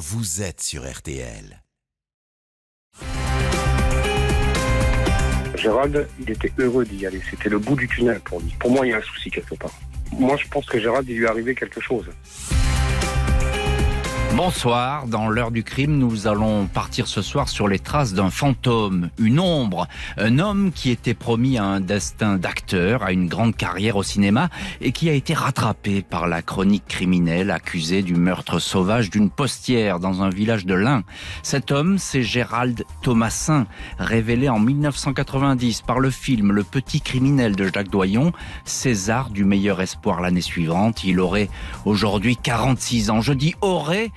vous êtes sur RTL. Gérald, il était heureux d'y aller. C'était le bout du tunnel pour lui. Pour moi, il y a un souci quelque part. Moi, je pense que Gérald, il lui est arrivé quelque chose. Bonsoir, dans l'heure du crime, nous allons partir ce soir sur les traces d'un fantôme, une ombre, un homme qui était promis à un destin d'acteur, à une grande carrière au cinéma et qui a été rattrapé par la chronique criminelle accusé du meurtre sauvage d'une postière dans un village de l'Ain. Cet homme, c'est Gérald Thomasin, révélé en 1990 par le film Le Petit criminel de Jacques Doyon, César du meilleur espoir l'année suivante. Il aurait aujourd'hui 46 ans. Je dis aurait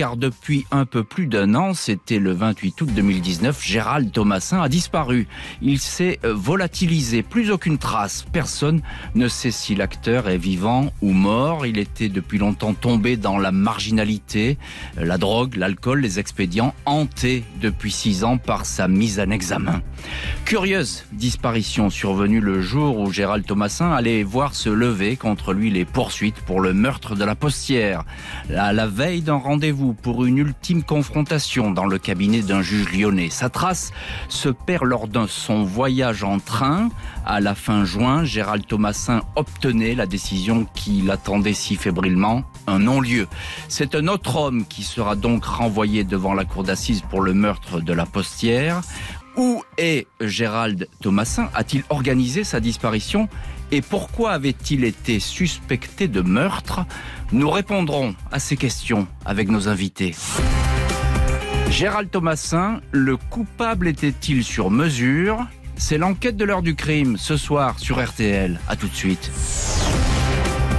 car depuis un peu plus d'un an, c'était le 28 août 2019, Gérald Thomasin a disparu. Il s'est euh, volatilisé, plus aucune trace. Personne ne sait si l'acteur est vivant ou mort. Il était depuis longtemps tombé dans la marginalité, euh, la drogue, l'alcool, les expédients, hanté depuis six ans par sa mise en examen. Curieuse disparition survenue le jour où Gérald Thomasin allait voir se lever contre lui les poursuites pour le meurtre de la postière. À la veille d'un rendez-vous pour une ultime confrontation dans le cabinet d'un juge lyonnais. Sa trace se perd lors d'un son voyage en train. À la fin juin, Gérald Thomasin obtenait la décision qui l'attendait si fébrilement, un non-lieu. C'est un autre homme qui sera donc renvoyé devant la cour d'assises pour le meurtre de la postière. Où est Gérald Thomasin? A-t-il organisé sa disparition Et pourquoi avait-il été suspecté de meurtre Nous répondrons à ces questions avec nos invités. Gérald Thomasin, le coupable était-il sur mesure C'est l'enquête de l'heure du crime ce soir sur RTL. À tout de suite.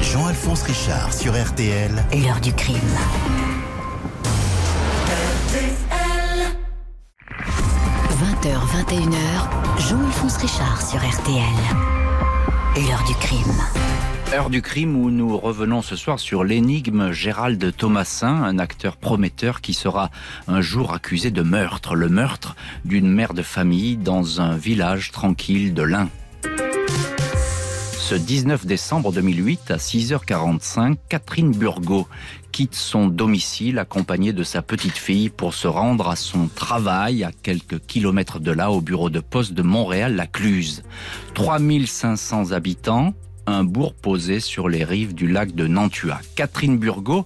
Jean-Alphonse Richard sur RTL. L'heure du crime. 20h, 21h, Jean-Alphonse Richard sur RTL. L'heure du crime. Heure du crime où nous revenons ce soir sur l'énigme Gérald Thomasin, un acteur prometteur qui sera un jour accusé de meurtre, le meurtre d'une mère de famille dans un village tranquille de l'Ain. Ce 19 décembre 2008, à 6h45, Catherine Burgot quitte son domicile accompagnée de sa petite fille pour se rendre à son travail à quelques kilomètres de là au bureau de poste de Montréal-la-Cluse. 3500 habitants, un bourg posé sur les rives du lac de Nantua. Catherine Burgot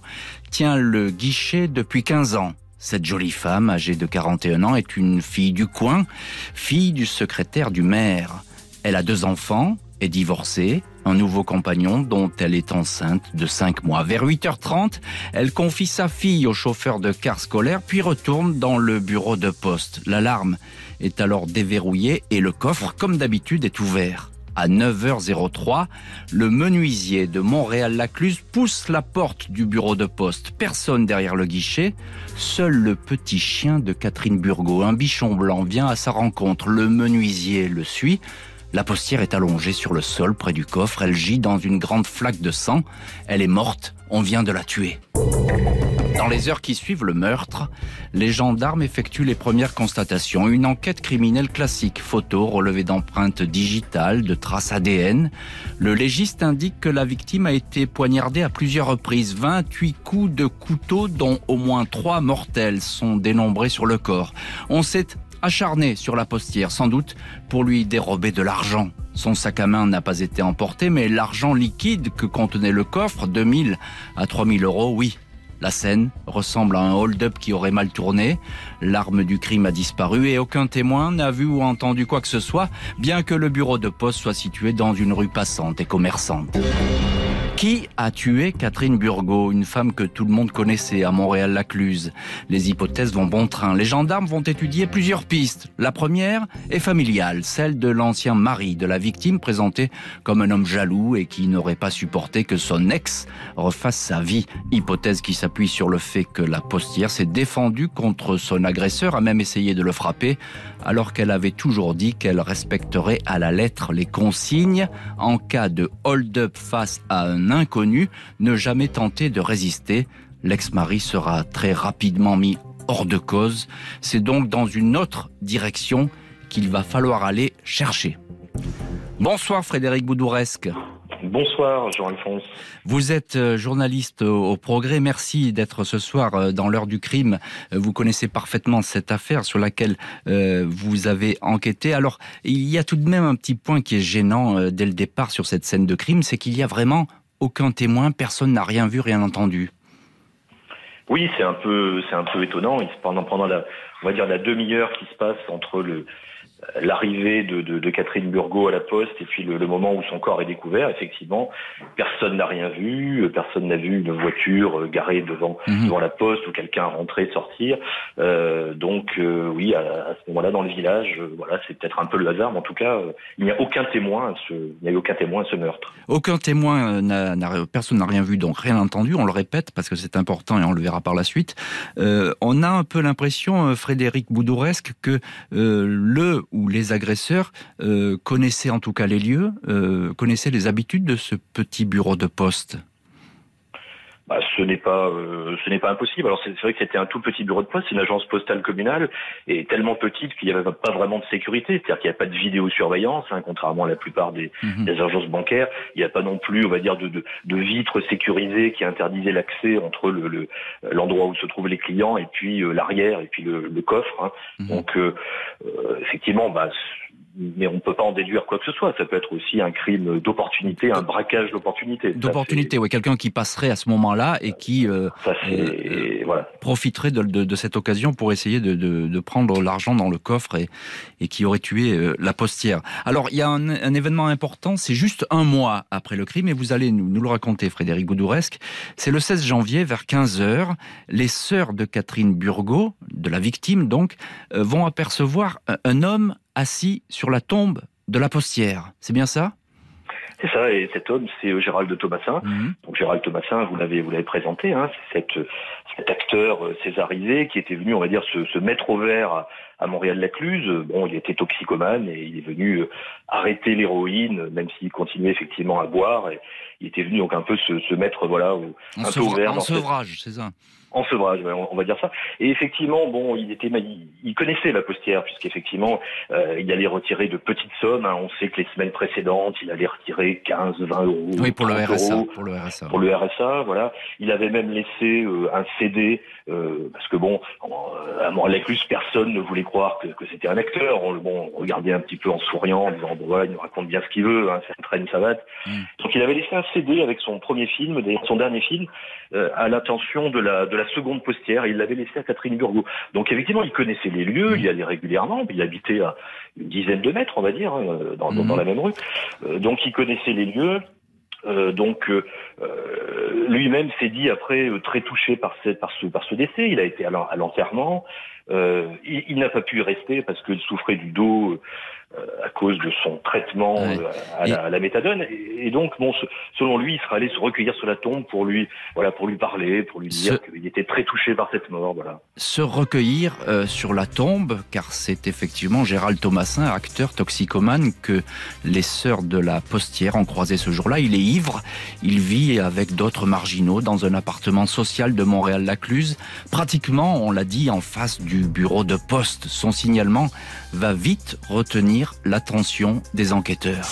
tient le guichet depuis 15 ans. Cette jolie femme, âgée de 41 ans, est une fille du coin, fille du secrétaire du maire. Elle a deux enfants, est divorcée, un nouveau compagnon dont elle est enceinte de 5 mois. Vers 8h30, elle confie sa fille au chauffeur de car scolaire puis retourne dans le bureau de poste. L'alarme est alors déverrouillée et le coffre, comme d'habitude, est ouvert. À 9h03, le menuisier de Montréal-Lacluse pousse la porte du bureau de poste. Personne derrière le guichet. Seul le petit chien de Catherine Burgot, un bichon blanc, vient à sa rencontre. Le menuisier le suit. La postière est allongée sur le sol près du coffre. Elle gît dans une grande flaque de sang. Elle est morte. On vient de la tuer. Dans les heures qui suivent le meurtre, les gendarmes effectuent les premières constatations. Une enquête criminelle classique, photos, relevées d'empreintes digitales, de traces ADN. Le légiste indique que la victime a été poignardée à plusieurs reprises. 28 coups de couteau, dont au moins 3 mortels, sont dénombrés sur le corps. On s'est acharné sur la postière, sans doute pour lui dérober de l'argent. Son sac à main n'a pas été emporté, mais l'argent liquide que contenait le coffre, 2000 à 3000 euros, oui. La scène ressemble à un hold-up qui aurait mal tourné. L'arme du crime a disparu et aucun témoin n'a vu ou entendu quoi que ce soit, bien que le bureau de poste soit situé dans une rue passante et commerçante. Qui a tué Catherine Burgot, une femme que tout le monde connaissait à Montréal-Lacluse? Les hypothèses vont bon train. Les gendarmes vont étudier plusieurs pistes. La première est familiale, celle de l'ancien mari de la victime présenté comme un homme jaloux et qui n'aurait pas supporté que son ex refasse sa vie. Hypothèse qui s'appuie sur le fait que la postière s'est défendue contre son agresseur, a même essayé de le frapper, alors qu'elle avait toujours dit qu'elle respecterait à la lettre les consignes en cas de hold-up face à un inconnu, ne jamais tenter de résister. L'ex-mari sera très rapidement mis hors de cause. C'est donc dans une autre direction qu'il va falloir aller chercher. Bonsoir Frédéric Boudouresque. Bonsoir Jean-Alphonse. Vous êtes euh, journaliste au Progrès. Merci d'être ce soir euh, dans l'heure du crime. Euh, vous connaissez parfaitement cette affaire sur laquelle vous avez enquêté. Alors, il y a tout de même un petit point qui est gênant dès le départ sur cette scène de crime, c'est qu'il y a vraiment aucun témoin, personne n'a rien vu, rien entendu. Oui, c'est un peu, c'est un peu étonnant. Pendant, pendant la, on va dire la demi-heure qui se passe entre le, l'arrivée de, de, de, Catherine Burgot à la poste et puis le, le, moment où son corps est découvert, effectivement, personne n'a rien vu, euh, personne n'a vu une voiture euh, garée devant, mhm. devant la poste ou quelqu'un rentrer, sortir. Euh, donc euh, oui, à, à ce moment-là, dans le village, voilà, c'est peut-être un peu le hasard, mais en tout cas, il n'y a aucun témoin, à ce, il n'y a eu aucun témoin à ce meurtre. Aucun témoin, n'a, personne n'a rien vu, donc rien entendu. On le répète parce que c'est important et on le verra par la suite. on a un peu l'impression, Frédéric Boudouresque, que le où les agresseurs euh, connaissaient en tout cas les lieux, euh, connaissaient les habitudes de ce petit bureau de poste bah, ce n'est pas euh, ce n'est pas impossible. Alors c'est vrai que c'était un tout petit bureau de poste, c'est une agence postale communale et tellement petite qu'il n'y avait pas vraiment de sécurité, c'est-à-dire qu'il n'y a pas de vidéosurveillance, hein, contrairement à la plupart des, mhm. des, agences bancaires. Il n'y a pas non plus, on va dire, de, de, de vitres sécurisées qui interdisaient l'accès entre le l'endroit où se trouvent les clients et puis euh, l'arrière et puis le, le coffre. Hein. Mhm. Donc euh, euh effectivement, bah, mais on ne peut pas en déduire quoi que ce soit. Ça peut être aussi un crime d'opportunité, un braquage d'opportunité. D'opportunité, oui. Quelqu'un qui passerait à ce moment-là et qui euh, euh, voilà. profiterait de, de, de, cette occasion pour essayer de, de prendre l'argent dans le coffre et, et qui aurait tué euh, la postière. Alors, il y a un, un événement important, c'est juste un mois après le crime, et vous allez nous, nous le raconter, Frédéric Boudouresque. C'est le 16 janvier, vers 15h, les sœurs de Catherine Burgot, de la victime donc, vont apercevoir un homme assis sur la tombe de la postière. C'est bien ça? C'est ça, et cet homme, c'est euh, Gérald de Thomasin. Mhm. Donc Gérald Thomasin, vous l'avez vous l'avez présenté, hein, c'est cet, cet acteur euh, césarisé qui était venu, on va dire, se, se mettre au vert à Montréal-Lacluse. Bon, il était toxicomane et il est venu euh, arrêter l'héroïne, même s'il continuait effectivement à boire. Et il était venu donc un peu se, se mettre voilà un peu au vert. En sevrage, c'est ça? En sevrage, on va dire ça. Et effectivement, bon, il était, il, connaissait la postière puisqu'effectivement, euh, il allait retirer de petites sommes. Hein. On sait que les semaines précédentes, il allait retirer 15, 20 euros. Oui, pour le RSA. pour le RSA. Pour le RSA, voilà. Il avait même laissé euh, un CD euh, parce que bon, à Montréal-Écluse, personne ne voulait croire que, que c'était un acteur. On, bon, on regardait un petit peu en souriant, en disant bon, il nous raconte bien ce qu'il veut, hein, c'est traîne savate. Mm. Donc il avait laissé un CD avec son premier film, son dernier film, euh, à l'attention de la de la seconde postière. il l'avait laissé à Catherine Burgot. Donc effectivement, il connaissait les lieux, il y allait régulièrement. Il habitait à une dizaine de mètres, on va dire, hein, dans, dans, dans, la même rue. Euh, donc il connaissait les lieux. Euh, donc euh, lui-même s'est dit après très touché par, ce, décès. Il a été à l'enterrement. il, il n'a pas pu y rester parce qu'il souffrait du dos euh, à cause de son traitement euh, à, la, à, la, méthadone. Et, donc, bon, selon lui, il serait allé se recueillir sur la tombe pour lui, voilà, pour lui parler, pour lui dire qu'il était très touché par cette mort. Voilà. Se recueillir euh, sur la tombe, car c'est effectivement Gérald Thomasin, acteur toxicomane, que les sœurs de la postière ont croisé ce jour-là. Il est ivre, il vit avec d'autres marginaux dans un appartement social de Montréal-Lacluse, pratiquement, on l'a dit, en face du bureau de poste. Son signalement va vite retenir l'attention des enquêteurs.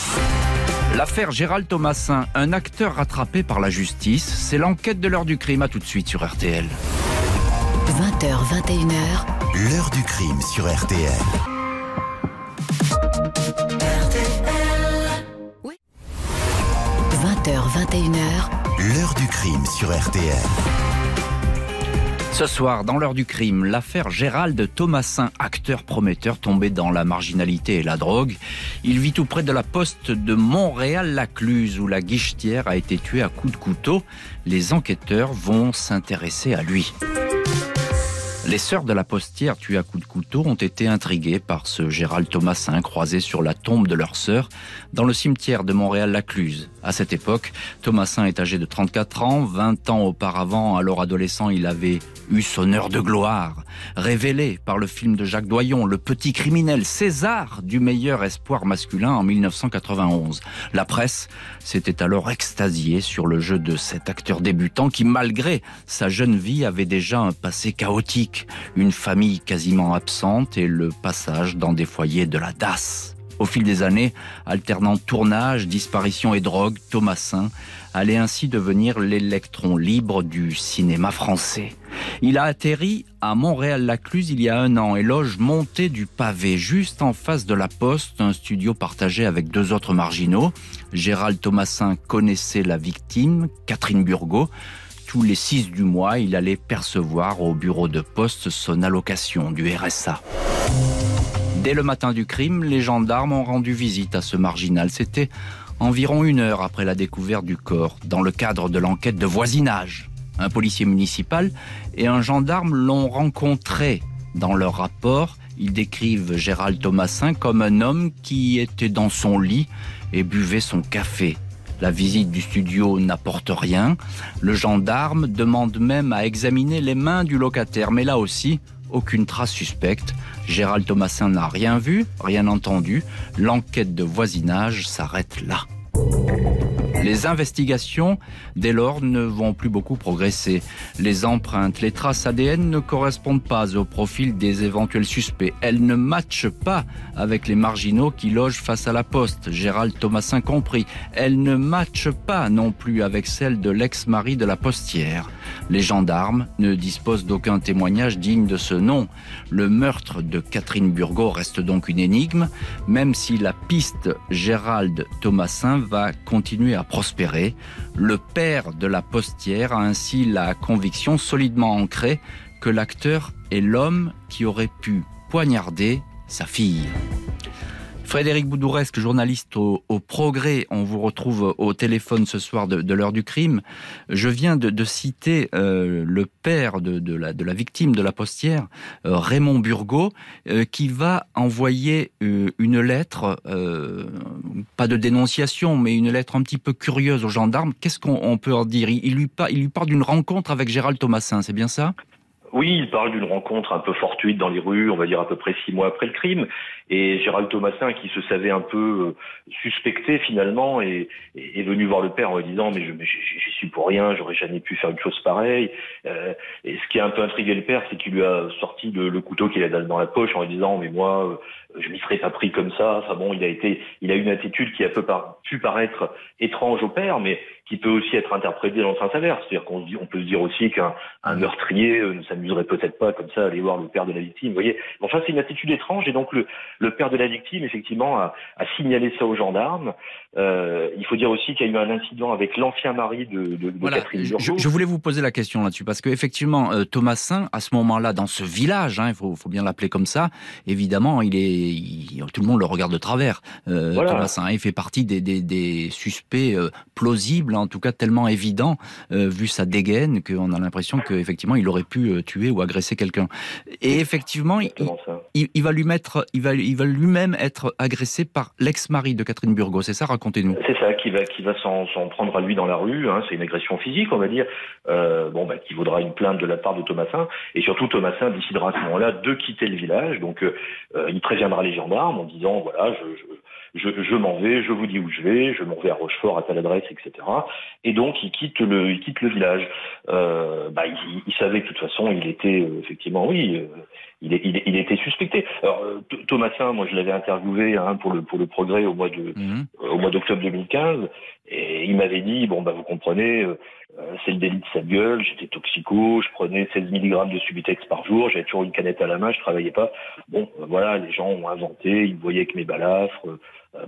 L'affaire Gérald Thomasin, un acteur rattrapé par la justice, c'est l'enquête de l'heure du crime. À tout de suite sur RTL. 20h, 21h. L'heure du crime sur RTL. RTL. Oui. 20h, 21h. L'heure du crime sur RTL. Ce soir, dans l'heure du crime, l'affaire Gérald Thomasin, acteur prometteur tombé dans la marginalité et la drogue. Il vit tout près de la poste de Montréal-Lacluse où la guichetière a été tuée à coups de couteau. Les enquêteurs vont s'intéresser à lui. Les sœurs de la postière tuées à coups de couteau ont été intriguées par ce Gérald Thomasin croisé sur la tombe de leur sœur dans le cimetière de Montréal-Lacluse. À cette époque, Thomasin est âgé de 34 ans. 20 ans auparavant, alors adolescent, il avait eu son heure de gloire, révélé par le film de Jacques Doyon, Le Petit Criminel, César du meilleur espoir masculin en 1991. La presse s'était alors extasiée sur le jeu de cet acteur débutant qui, malgré sa jeune vie, avait déjà un passé chaotique, une famille quasiment absente et le passage dans des foyers de la DAS. Au fil des années, alternant tournage, disparition et drogue, Thomasin allait ainsi devenir l'électron libre du cinéma français. Il a atterri à Montréal-Lacluse il y a un an et loge montée du pavé, juste en face de la Poste, un studio partagé avec deux autres marginaux. Gérald Thomasin connaissait la victime, Catherine Burgot. Tous les six du mois, il allait percevoir au bureau de poste son allocation du RSA. Dès le matin du crime, les gendarmes ont rendu visite à ce marginal. C'était environ une heure après la découverte du corps, dans le cadre de l'enquête de voisinage. Un policier municipal et un gendarme l'ont rencontré. Dans leur rapport, ils décrivent Gérald Thomasin comme un homme qui était dans son lit et buvait son café. La visite du studio n'apporte rien. Le gendarme demande même à examiner les mains du locataire, mais là aussi, aucune trace suspecte. Gérald Thomasin n'a rien vu, rien entendu. L'enquête de voisinage s'arrête là. Les investigations, dès lors, ne vont plus beaucoup progresser. Les empreintes, les traces ADN ne correspondent pas au profil des éventuels suspects. Elles ne matchent pas avec les marginaux qui logent face à la poste, Gérald Thomasin compris. Elles ne matchent pas non plus avec celles de l'ex-mari de la postière. Les gendarmes ne disposent d'aucun témoignage digne de ce nom. Le meurtre de Catherine Burgot reste donc une énigme, même si la piste Gérald Thomasin va continuer à prospérer. Le père de la postière a ainsi la conviction solidement ancrée que l'acteur est l'homme qui aurait pu poignarder sa fille. Frédéric Boudouresque, journaliste au, Progrès, on vous retrouve au téléphone ce soir de, l'heure du crime. Je viens de, citer euh, le père de, la, victime de la postière, euh, Raymond Burgot, euh, qui va envoyer une lettre, pas de dénonciation, mais une lettre un petit peu curieuse aux gendarmes. Qu'est-ce qu'on peut en dire? Il, lui, il lui parle d'une rencontre avec Gérald Thomasin, c'est bien ça? Oui, il parle d'une rencontre un peu fortuite dans les rues, on va dire à peu près six mois après le crime. Et Gérald Thomasin, qui se savait un peu euh, suspecté finalement, est, est venu voir le père en lui disant mais je j'y suis pour rien, j'aurais jamais pu faire une chose pareille. Euh, et ce qui a un peu intrigué le père, c'est qu'il lui a sorti le, couteau qu'il a dans la poche en lui disant mais moi euh, je m'y serais pas pris comme ça. Enfin bon, il a été, il a une attitude qui a pu paraître étrange au père, mais qui peut aussi être interprétée dans le sens inverse. C'est-à-dire qu'on on peut se dire aussi qu'un meurtrier ne s'amuserait peut-être pas comme ça à aller voir le père de la victime. Vous voyez, enfin c'est une attitude étrange et donc le, le père de la victime, effectivement, a, signalé ça aux gendarmes. Euh, il faut dire aussi qu'il y a eu un incident avec l'ancien mari de, de, Catherine je, je, voulais vous poser la question là-dessus, parce qu'effectivement, euh, Thomasin, à ce moment-là, dans ce village, hein, il faut, faut, bien l'appeler comme ça, évidemment, il est, tout le monde le regarde de travers. Euh, Thomasin, il fait partie des, des, des suspects euh, plausibles, en tout cas tellement évidents, euh, vu sa dégaine, qu'on a l'impression qu'effectivement, il aurait pu tuer ou agresser quelqu'un. Et effectivement, il, il, il, va lui mettre, il va, il va lui-même être agressé par l'ex-mari de Catherine Burgot. C'est ça, racontez-nous. C'est ça, qui va, s'en prendre à lui dans la rue. Hein. c'est une agression physique, on va dire. Euh, bon, bah, qui vaudra une plainte de la part de Thomasin. Et surtout, Thomasin décidera à ce moment-là de quitter le village. Donc, euh, euh, il préviendra les gendarmes en disant voilà, je je, je m'en vais, je vous dis où je vais, je m'en vais à Rochefort à telle adresse, etc. Et donc il quitte le, il quitte le village. Euh, bah, il, il, savait que de toute façon il était effectivement, oui, il, était suspecté. Alors euh, Thomasin, moi je l'avais interviewé hein, pour le pour le Progrès au mois de mhm. euh, au mois d'octobre 2015 et il m'avait dit bon bah vous comprenez euh, c'est le délit de sa gueule, j'étais toxico, je prenais 16 mg de Subutex par jour, j'avais toujours une canette à la main, je travaillais pas. Bon voilà, les gens ont inventé, ils me voyaient avec mes balafres,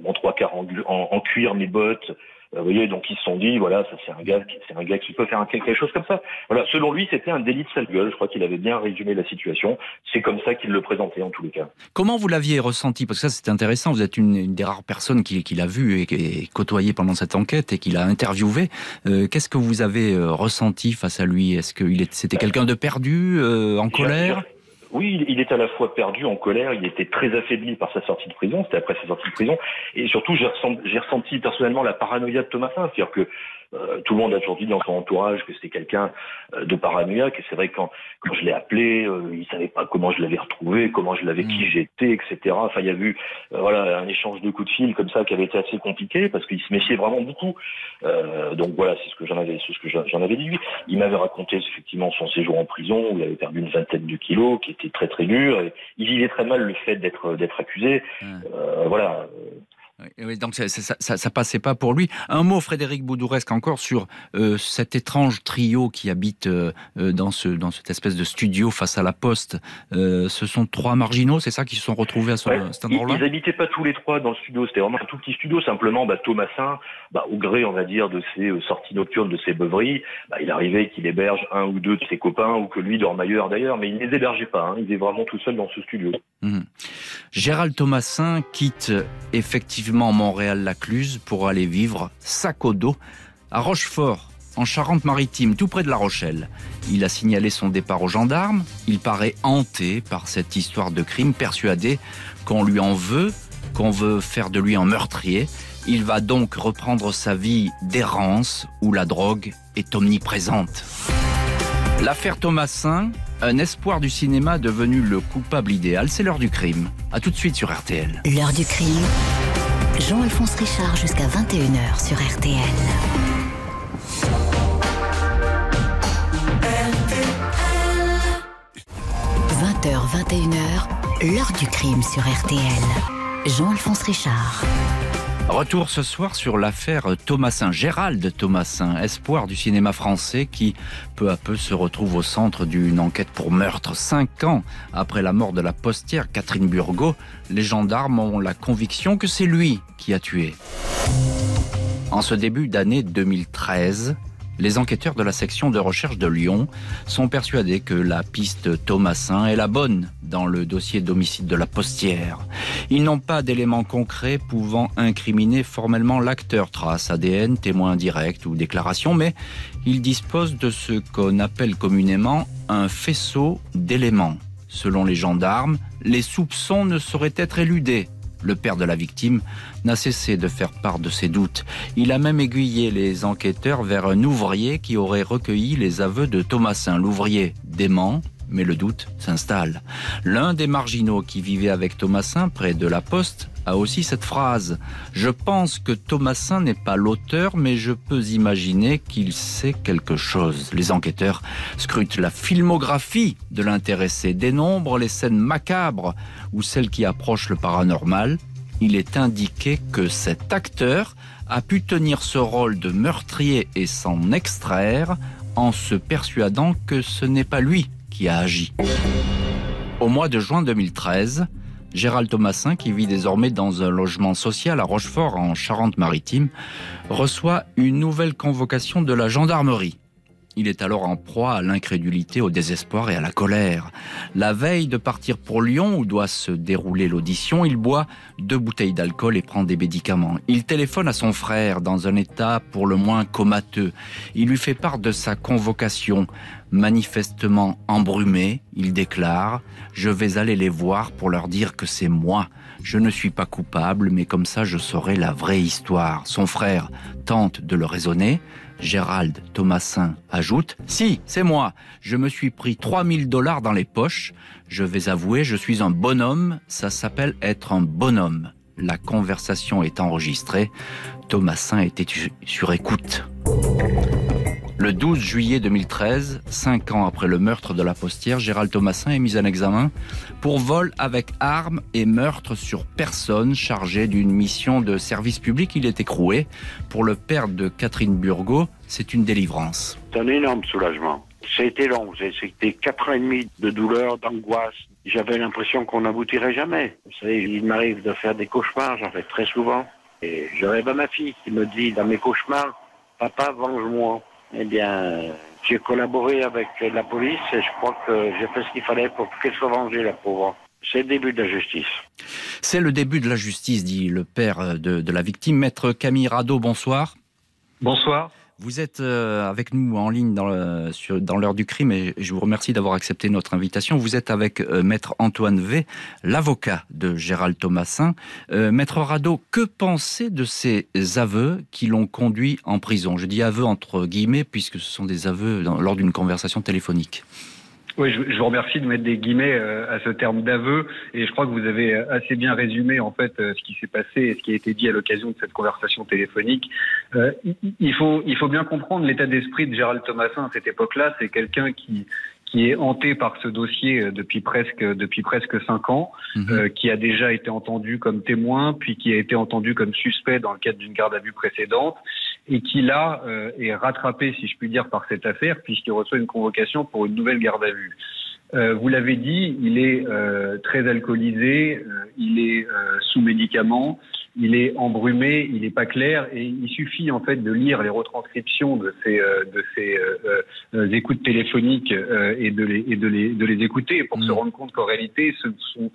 mon trois quarts en cuir, mes bottes, vous voyez, donc ils se sont dit, voilà, ça c'est un gars, c'est un gars qui peut faire quelque chose comme ça. Voilà, selon lui, c'était un délit de sale gueule. Je crois qu'il avait bien résumé la situation. C'est comme ça qu'il le présentait en tous les cas. Comment vous l'aviez ressenti? Parce que ça, c'est intéressant. Vous êtes une, des rares personnes qui, l'a vu et, côtoyé pendant cette enquête et qui l'a interviewé. Euh, qu'est-ce que vous avez euh, ressenti face à lui? Est-ce qu'il c'était quelqu'un de perdu, euh, en colère? Oui, il est à la fois perdu, en colère, il était très affaibli par sa sortie de prison, c'était après sa sortie de prison, et surtout j'ai ressenti, personnellement la paranoïa de Thomasin, c'est-à-dire que euh, tout le monde a toujours dit dans son entourage que c'était quelqu'un euh, de paranoïaque. Et c'est vrai que quand, quand je l'ai appelé, euh, il savait pas comment je l'avais retrouvé, comment je l'avais, qui mm. j'étais, etc. Enfin, il y a eu voilà un échange de coups de fil comme ça qui avait été assez compliqué parce qu'il se méfiait vraiment beaucoup. donc voilà, c'est ce que j'en avais, ce que j'en avais dit. Il m'avait raconté effectivement son séjour en prison où il avait perdu une vingtaine de kilos, qui était très très dur. Et il vivait très mal le fait d'être d'être accusé. voilà. Oui, donc ça, ça, passait pas pour lui. Un mot, Frédéric Boudouresque, encore sur euh, cet étrange trio qui habite euh, euh, dans, ce, dans cette espèce de studio face à la poste. ce sont trois marginaux, c'est ça, qui se sont retrouvés à, ce, cet endroit-là Ils n'habitaient pas tous les trois dans le studio. C'était vraiment un tout petit studio. Simplement, bah, Thomasin, bah, au gré, on va dire, de ses sorties nocturnes, de ses beuveries, bah, il arrivait qu'il héberge un ou deux de ses copains ou que lui dorme ailleurs d'ailleurs, mais il ne les hébergeait pas. Hein. Il est vraiment tout seul dans ce studio. Mmh. Gérald Thomasin quitte effectivement Montréal-Lacluse pour aller vivre sac au dos à Rochefort, en Charente-Maritime, tout près de La Rochelle. Il a signalé son départ aux gendarmes. Il paraît hanté par cette histoire de crime, persuadé qu'on lui en veut, qu'on veut faire de lui un meurtrier. Il va donc reprendre sa vie d'errance où la drogue est omniprésente. L'affaire Thomasin, un espoir du cinéma devenu le coupable idéal, c'est l'heure du crime. A tout de suite sur RTL. L'heure du crime Jean-Alphonse Richard jusqu'à 21h sur RTL. « 20h, 21h, l'heure du crime sur RTL. Jean-Alphonse Richard. Retour ce soir sur l'affaire Thomasin, Gérald Thomasin, espoir du cinéma français qui peu à peu se retrouve au centre d'une enquête pour meurtre. Cinq ans après la mort de la postière Catherine Burgot, les gendarmes ont la conviction que c'est lui qui a tué. En ce début d'année 2013, les enquêteurs de la section de recherche de Lyon sont persuadés que la piste Thomasin est la bonne dans le dossier d'homicide de la postière. Ils n'ont pas d'éléments concrets pouvant incriminer formellement l'acteur, trace ADN, témoin direct ou déclaration, mais ils disposent de ce qu'on appelle communément un faisceau d'éléments. Selon les gendarmes, les soupçons ne sauraient être éludés le père de la victime n'a cessé de faire part de ses doutes. Il a même aiguillé les enquêteurs vers un ouvrier qui aurait recueilli les aveux de Thomasin. L'ouvrier dément, mais le doute s'installe. L'un des marginaux qui vivait avec Thomasin près de la poste a aussi cette phrase. Je pense que Thomasin n'est pas l'auteur, mais je peux imaginer qu'il sait quelque chose. Les enquêteurs scrutent la filmographie de l'intéressé, dénombrent les scènes macabres ou celles qui approchent le paranormal. Il est indiqué que cet acteur a pu tenir ce rôle de meurtrier et s'en extraire en se persuadant que ce n'est pas lui qui a agi. Au mois de juin 2013, Gérald Thomasin, qui vit désormais dans un logement social à Rochefort en Charente-Maritime, reçoit une nouvelle convocation de la gendarmerie. Il est alors en proie à l'incrédulité, au désespoir et à la colère. La veille de partir pour Lyon, où doit se dérouler l'audition, il boit deux bouteilles d'alcool et prend des médicaments. Il téléphone à son frère dans un état pour le moins comateux. Il lui fait part de sa convocation. Manifestement embrumé, il déclare ⁇ Je vais aller les voir pour leur dire que c'est moi. Je ne suis pas coupable, mais comme ça je saurai la vraie histoire. ⁇ Son frère tente de le raisonner. Gérald Thomasin ajoute Si, c'est moi. Je me suis pris 3000 dollars dans les poches. Je vais avouer, je suis un bonhomme. Ça s'appelle être un bonhomme. La conversation est enregistrée. Thomasin était sur écoute. Le 12 juillet 2013, cinq ans après le meurtre de la postière, Gérald Thomasin est mis en examen pour vol avec armes et meurtre sur personne chargé d'une mission de service public. Il est écroué. Pour le père de Catherine Burgot, c'est une délivrance. C'est un énorme soulagement. Été long, c'était quatre ans et demi de douleur, d'angoisse. J'avais l'impression qu'on n'aboutirait jamais. Vous savez, il m'arrive de faire des cauchemars, j'en fais très souvent. Et je rêve à ma fille qui me dit dans mes cauchemars, papa, venge-moi. Eh bien, j'ai collaboré avec la police et je crois que j'ai fait ce qu'il fallait pour qu'elle soit vengée, la pauvre. C'est le début de la justice. C'est le début de la justice, dit le père de, de la victime. Maître Camille Rado, bonsoir. Bonsoir. Vous êtes euh, avec nous en ligne dans, l'heure du crime et je vous remercie d'avoir accepté notre invitation. Vous êtes avec euh, Maître Antoine V, l'avocat de Gérald Thomasin. Euh, Maître Rado, que pensez de ces aveux qui l'ont conduit en prison? Je dis aveux entre guillemets puisque ce sont des aveux lors d'une conversation téléphonique. Oui, je, vous remercie de mettre des guillemets euh, à ce terme d'aveu et je crois que vous avez assez bien résumé en fait euh, ce qui s'est passé et ce qui a été dit à l'occasion de cette conversation téléphonique. Euh, il faut il faut bien comprendre l'état d'esprit de Gérald Thomasin à cette époque-là. C'est quelqu'un qui qui est hanté par ce dossier depuis presque depuis presque cinq ans, mhm. qui a déjà été entendu comme témoin, puis qui a été entendu comme suspect dans le cadre d'une garde à vue précédente, et qui là euh, est rattrapé, si je puis dire, par cette affaire, puisqu'il reçoit une convocation pour une nouvelle garde à vue. Euh, vous l'avez dit, il est euh, très alcoolisé, il est sous médicaments, il est embrumé, il n'est pas clair, et il suffit en fait de lire les retranscriptions de ces, de ces écoutes téléphoniques et, de les, et de, les, de les écouter pour se mmh. rendre compte qu'en réalité, ce sont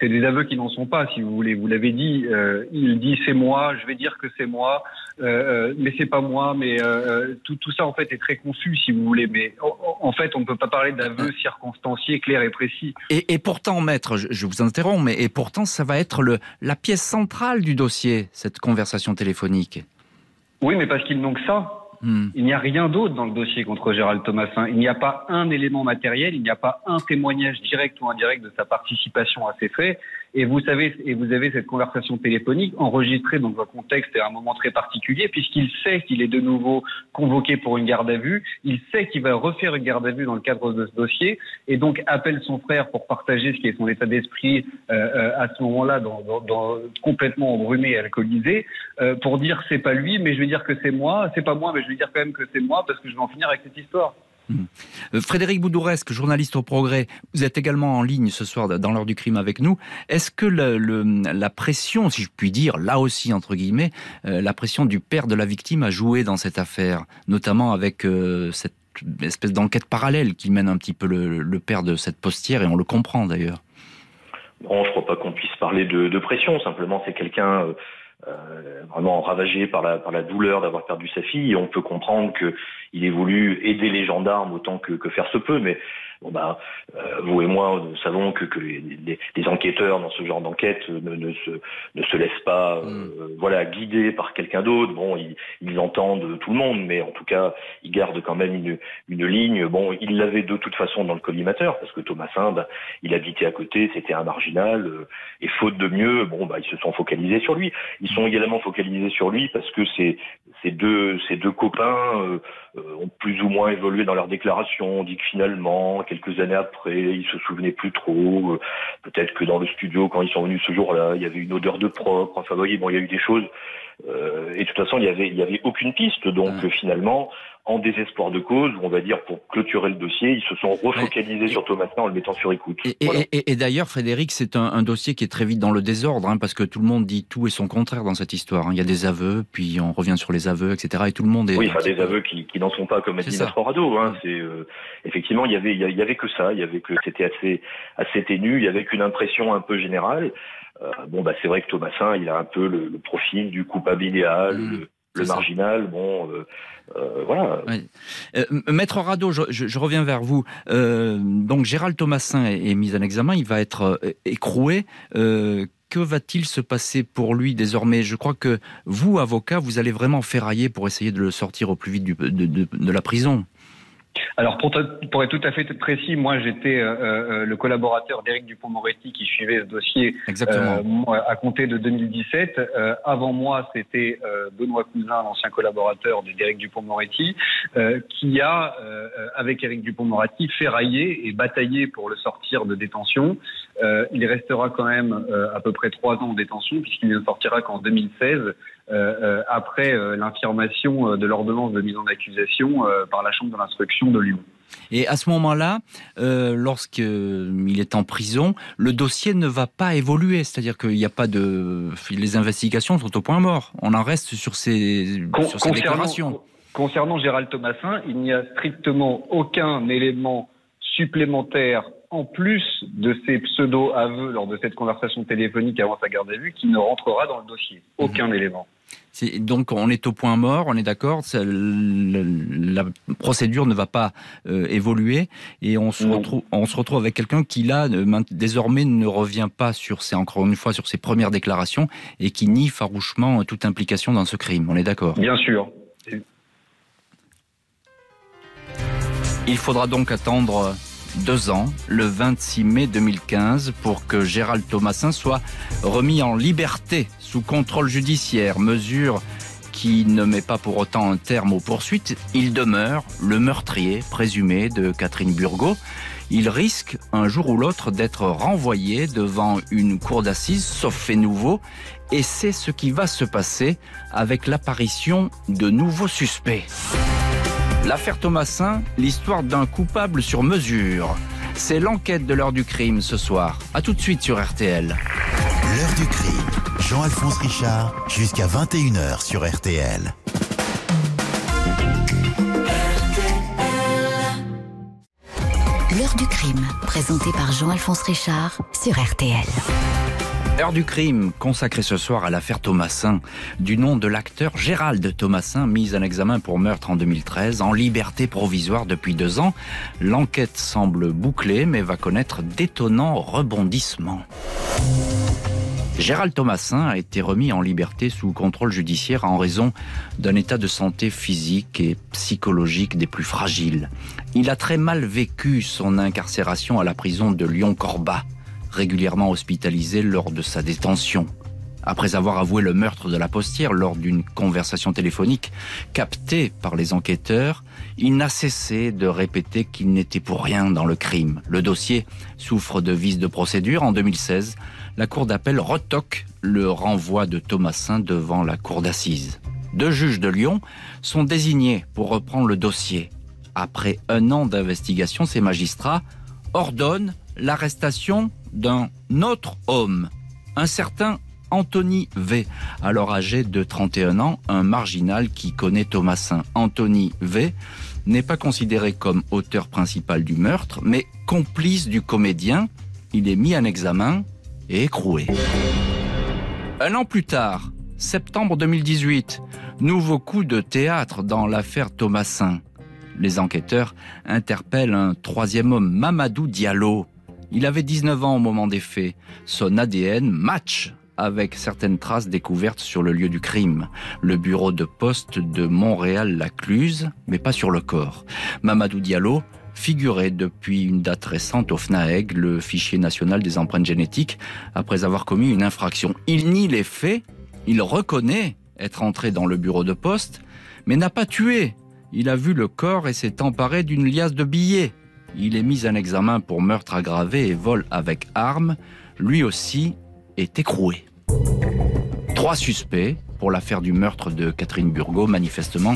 c'est des aveux qui n'en sont pas, si vous voulez. Vous l'avez dit, euh, il dit c'est moi, je vais dire que c'est moi, euh, euh mais c'est pas moi. Mais euh, tout, tout, ça en fait est très confus, si vous voulez. Mais en, fait, on ne peut pas parler d'aveux circonstanciés, clairs et précis. Et, et pourtant, maître, je, je, vous interromps, mais et pourtant, ça va être le, la pièce centrale du dossier, cette conversation téléphonique. Oui, mais parce qu'ils n'ont que ça. Hmm. Il n'y a rien d'autre dans le dossier contre Gérald Thomasin. Il n'y a pas un élément matériel, il n'y a pas un témoignage direct ou indirect de sa participation à ces faits. Et vous savez, et vous avez cette conversation téléphonique enregistrée dans un contexte et un moment très particulier, puisqu'il sait qu'il est de nouveau convoqué pour une garde à vue. Il sait qu'il va refaire une garde à vue dans le cadre de ce dossier, et donc appelle son frère pour partager ce qui est son état d'esprit euh, euh à ce moment-là, dans, dans, dans, complètement embrumé et alcoolisé, euh, pour dire c'est pas lui, mais je vais dire que c'est moi. C'est pas moi, mais je vais dire quand même que c'est moi parce que je vais en finir avec cette histoire. Hmm. Euh, Frédéric Boudouresque, journaliste au Progrès, vous êtes également en ligne ce soir dans l'heure du crime avec nous. Est-ce que la pression, si je puis dire, là aussi entre guillemets, euh, la pression du père de la victime a joué dans cette affaire, notamment avec euh, cette espèce d'enquête parallèle qui mène un petit peu le, père de cette postière, et on le comprend d'ailleurs. Bon, je crois pas qu'on puisse parler de, pression. Simplement, c'est quelqu'un vraiment ravagé par la, par la douleur d'avoir perdu sa fille. On peut comprendre que il ait voulu aider les gendarmes autant que, que faire se peut, mais bon bah euh, vous et moi nous savons que, que les, les, enquêteurs dans ce genre d'enquête ne, ne, se ne se laissent pas euh, mm. voilà guider par quelqu'un d'autre. Bon, ils, ils, entendent tout le monde, mais en tout cas ils gardent quand même une, une ligne. Bon, ils l'avaient de toute façon dans le collimateur parce que Thomas bah, il habitait à côté, c'était un marginal euh, et faute de mieux, bon bah ils se sont focalisés sur lui. Ils sont également focalisés sur lui parce que c'est ces deux ces deux copains euh, ont plus ou moins évolué dans leurs déclarations. On dit que finalement, quelques années après, ils se souvenaient plus trop. Euh, peut-être que dans le studio, quand ils sont venus ce jour-là, il y avait une odeur de propre. Enfin, vous voyez, bon, il y a eu des choses. Euh, et de toute façon, il y avait, il y avait aucune piste. Donc, finalement, en désespoir de cause, on va dire pour clôturer le dossier, ils se sont refocalisés sur Thomasin en le mettant sur écoute. Et, d'ailleurs, Frédéric, c'est un, dossier qui est très vite dans le désordre, hein, parce que tout le monde dit tout et son contraire dans cette histoire. Hein. Il y a des aveux, puis on revient sur les aveux, etc. Et tout le monde est. Oui, enfin, des aveux qui, n'en sont pas, comme a dit. Hein. C'est euh, effectivement, il y avait, il y avait que ça. Il y avait que c'était assez, assez ténu. Il y avait qu'une impression un peu générale. Euh, bon, bah, c'est vrai que Thomasin, il a un peu le, profil du coupable idéal. Mmh le marginal, bon, euh, euh, voilà. Euh, Maître Rado, je, reviens vers vous. donc Gérald Thomasin est, mis en examen, il va être écroué. que va-t-il se passer pour lui désormais? Je crois que vous, avocat, vous allez vraiment ferrailler pour essayer de le sortir au plus vite de la prison. Alors pour, pour, être tout à fait précis, moi j'étais euh, euh, le collaborateur d'Éric Dupont-Moretti qui suivait ce dossier euh, à compter de 2017. Euh, avant moi, c'était Benoît Cousin, l'ancien collaborateur d'Éric Dupont-Moretti, qui a, avec Éric Dupont-Moretti, ferraillé et bataillé pour le sortir de détention. il restera quand même à peu près trois ans en détention puisqu'il ne sortira qu'en 2016 euh, euh, après euh, l'infirmation de l'ordonnance de mise en accusation par la Chambre de l'instruction de Lyon. Et à ce moment-là, euh, lorsqu'il est en prison, le dossier ne va pas évoluer. C'est-à-dire qu'il n'y a pas de. Les investigations sont au point mort. On en reste sur ces, sur ces déclarations. Concernant Gérald Thomasin, il n'y a strictement aucun élément supplémentaire en plus de ces pseudo-aveux lors de cette conversation téléphonique avant sa garde à vue qui ne rentrera dans le dossier. Aucun mhm. élément. Donc on est au point mort, on est d'accord, la procédure ne va pas euh, évoluer et on se, retrouve, on se retrouve avec quelqu'un qui là désormais ne revient pas sur ses, encore une fois sur ses premières déclarations et qui nie farouchement toute implication dans ce crime. On est d'accord Bien sûr. Il faudra donc attendre deux ans, le 26 mai 2015, pour que Gérald Thomasin soit remis en liberté sous contrôle judiciaire, mesure qui ne met pas pour autant un terme aux poursuites. Il demeure le meurtrier présumé de Catherine Burgot. Il risque un jour ou l'autre d'être renvoyé devant une cour d'assises, sauf fait nouveau, et c'est ce qui va se passer avec l'apparition de nouveaux suspects. L'affaire Thomasin, l'histoire d'un coupable sur mesure. C'est l'enquête de l'heure du crime ce soir. A tout de suite sur RTL. L'heure du crime. Jean-Alphonse Richard, jusqu'à 21h sur RTL. L'heure du crime, présentée par Jean-Alphonse Richard sur RTL. Heure du crime, consacrée ce soir à l'affaire Thomasin, du nom de l'acteur Gérald Thomasin, mis en examen pour meurtre en 2013, en liberté provisoire depuis deux ans. L'enquête semble bouclée, mais va connaître d'étonnants rebondissements. Gérald Thomasin a été remis en liberté sous contrôle judiciaire en raison d'un état de santé physique et psychologique des plus fragiles. Il a très mal vécu son incarcération à la prison de Lyon-Corbat régulièrement hospitalisé lors de sa détention. Après avoir avoué le meurtre de la postière lors d'une conversation téléphonique captée par les enquêteurs, il n'a cessé de répéter qu'il n'était pour rien dans le crime. Le dossier souffre de vices de procédure. En 2016, la Cour d'appel retoque le renvoi de Thomasin devant la Cour d'assises. Deux juges de Lyon sont désignés pour reprendre le dossier. Après un an d'investigation, ces magistrats ordonnent l'arrestation d'un autre homme, un certain Anthony V, alors âgé de 31 ans, un marginal qui connaît Thomasin. Anthony V n'est pas considéré comme auteur principal du meurtre, mais complice du comédien. Il est mis en examen et écroué. Un an plus tard, septembre 2018, nouveau coup de théâtre dans l'affaire Thomasin. Les enquêteurs interpellent un troisième homme, Mamadou Diallo, il avait 19 ans au moment des faits. Son ADN match avec certaines traces découvertes sur le lieu du crime, le bureau de poste de Montréal-Lacluse, mais pas sur le corps. Mamadou Diallo figurait depuis une date récente au FNAEG, le fichier national des empreintes génétiques, après avoir commis une infraction. Il nie les faits, il reconnaît être entré dans le bureau de poste, mais n'a pas tué. Il a vu le corps et s'est emparé d'une liasse de billets. Il est mis en examen pour meurtre aggravé et vol avec arme. Lui aussi est écroué. Trois suspects pour l'affaire du meurtre de Catherine Burgot. Manifestement,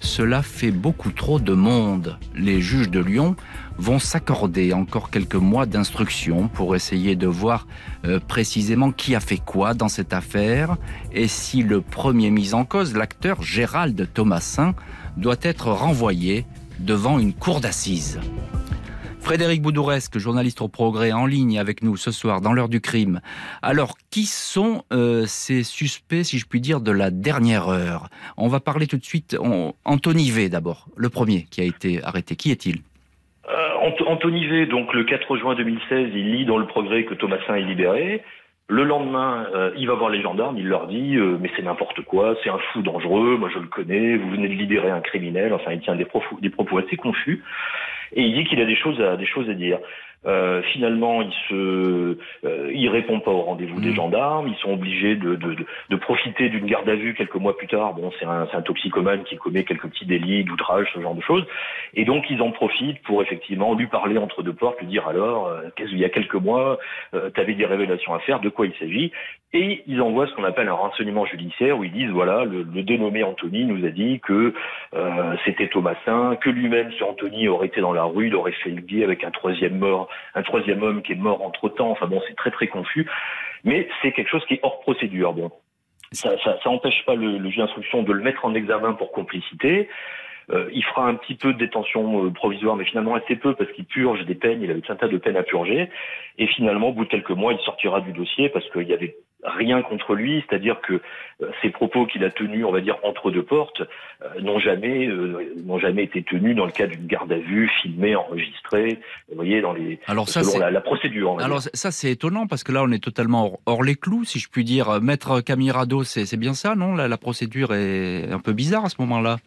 cela fait beaucoup trop de monde. Les juges de Lyon vont s'accorder encore quelques mois d'instruction pour essayer de voir euh, précisément qui a fait quoi dans cette affaire et si le premier mis en cause, l'acteur Gérald Thomasin, doit être renvoyé devant une cour d'assises. Frédéric Boudouresque, journaliste au Progrès, en ligne avec nous ce soir dans l'heure du crime. Alors, qui sont euh, ces suspects, si je puis dire, de la dernière heure? On va parler tout de suite. Anthony V d'abord, le premier qui a été arrêté. Qui est-il? Euh, Anthony V, donc le 4 juin 2016, il lit dans le Progrès que Thomasin est libéré. Le lendemain, euh, il va voir les gendarmes, il leur dit mais c'est n'importe quoi, c'est un fou dangereux, moi je le connais, vous venez de libérer un criminel, enfin il tient des propos assez confus et il dit qu'il a des choses à dire. Euh, finalement, il se, euh, il répond pas au rendez-vous des mm. gendarmes. Ils sont obligés de, de, de, profiter d'une garde à vue quelques mois plus tard. Bon, c'est un, un, toxicomane qui commet quelques petits délits d'outrage, ce genre de choses. Et donc, ils en profitent pour effectivement lui parler entre deux portes, lui dire alors, euh, il y a quelques mois, euh, tu avais des révélations à faire, de quoi il s'agit. Et ils envoient ce qu'on appelle un renseignement judiciaire où ils disent voilà, le, le dénommé Anthony nous a dit que euh, c'était Thomasin, que lui-même, ce Anthony, aurait été dans la rue, il aurait fait le guet avec un troisième mort un troisième homme qui est mort entre temps. Enfin bon, c'est très très confus. Mais c'est quelque chose qui est hors procédure. Bon, ça, ça, ça empêche pas le, le juge d'instruction de le mettre en examen pour complicité. Euh, il fera un petit peu de détention euh, provisoire, mais finalement assez peu parce qu'il purge des peines. Il avait tout un tas de peines à purger. Et finalement, au bout de quelques mois, il sortira du dossier parce qu'il y avait rien contre lui, c'est-à-dire que euh, ces propos qu'il a tenus, on va dire entre deux portes, euh, n'ont jamais euh, n'ont jamais été tenus dans le cadre d'une garde à vue, filmée, enregistrée. Vous voyez dans les alors ça, selon la, la, procédure. Alors dire. ça c'est étonnant parce que là on est totalement hors, hors, les clous, si je puis dire. Maître Camirado, c'est bien ça, non? La, la procédure est un peu bizarre à ce moment-là.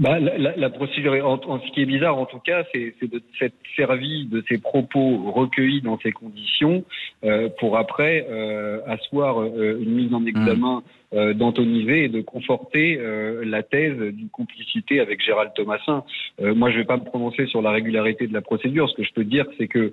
Bah, la, la, la, procédure, en, en, ce qui est bizarre en tout cas, c'est de s'être servi de ces propos recueillis dans ces conditions euh, pour après euh, asseoir euh, une mise en examen mmh. Euh, d'Anthony V et de conforter euh, la thèse d'une complicité avec Gérald Thomasin. Euh, moi, je ne vais pas me prononcer sur la régularité de la procédure. Ce que je peux dire, c'est que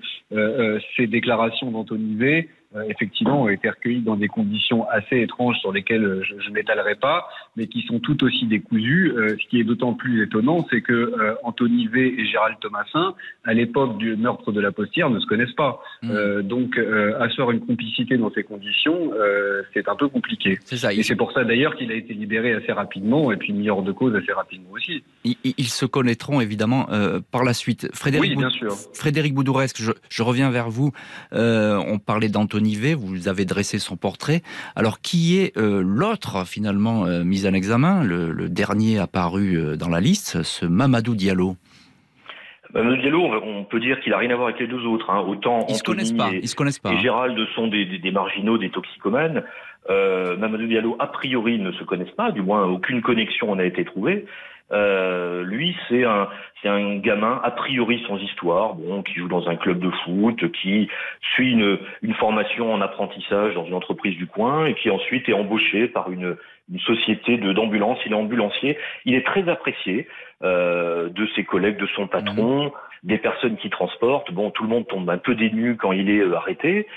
ces déclarations d'Anthony V effectivement ont été recueillies dans des conditions assez étranges sur lesquelles je, je n'étalerai pas, mais qui sont tout aussi décousues. ce qui est d'autant plus étonnant, c'est que Anthony V et Gérald Thomasin, à l'époque du meurtre de la postière, ne se connaissent pas. Mmh. donc, asseoir une complicité dans ces conditions, c'est un peu compliqué. C'est ça. Et c'est pour ça d'ailleurs qu'il a été libéré assez rapidement et puis mis hors de cause assez rapidement aussi. Ils, ils se connaîtront évidemment euh, par la suite. Frédéric, oui, bien sûr. Frédéric Boudouresque, je, je, reviens vers vous. Euh, on parlait d'Anthony Vous avez dressé son portrait. Alors qui est euh, l'autre finalement euh, mis en examen, le, le, dernier apparu euh, dans la liste, ce Mamadou Diallo? Mamadou Diallo, on peut dire qu'il a rien à voir avec les deux autres. Hein. Autant ils Anthony se pas. Et, ils se connaissent pas. et Gérald sont des, des, des marginaux, des toxicomanes. Euh, Mamadou Diallo, a priori, ne se connaissent pas, du moins aucune connexion n'a été trouvée. Euh, lui, c'est un, c'est un gamin a priori sans histoire, bon, qui joue dans un club de foot, qui suit une, une formation en apprentissage dans une entreprise du coin et qui ensuite est embauché par une, une société de d'ambulance. Il est ambulancier. Il est très apprécié euh, de ses collègues, de son patron, mmh. des personnes qui transportent. Bon, tout le monde tombe un peu dénu quand il est euh, arrêté.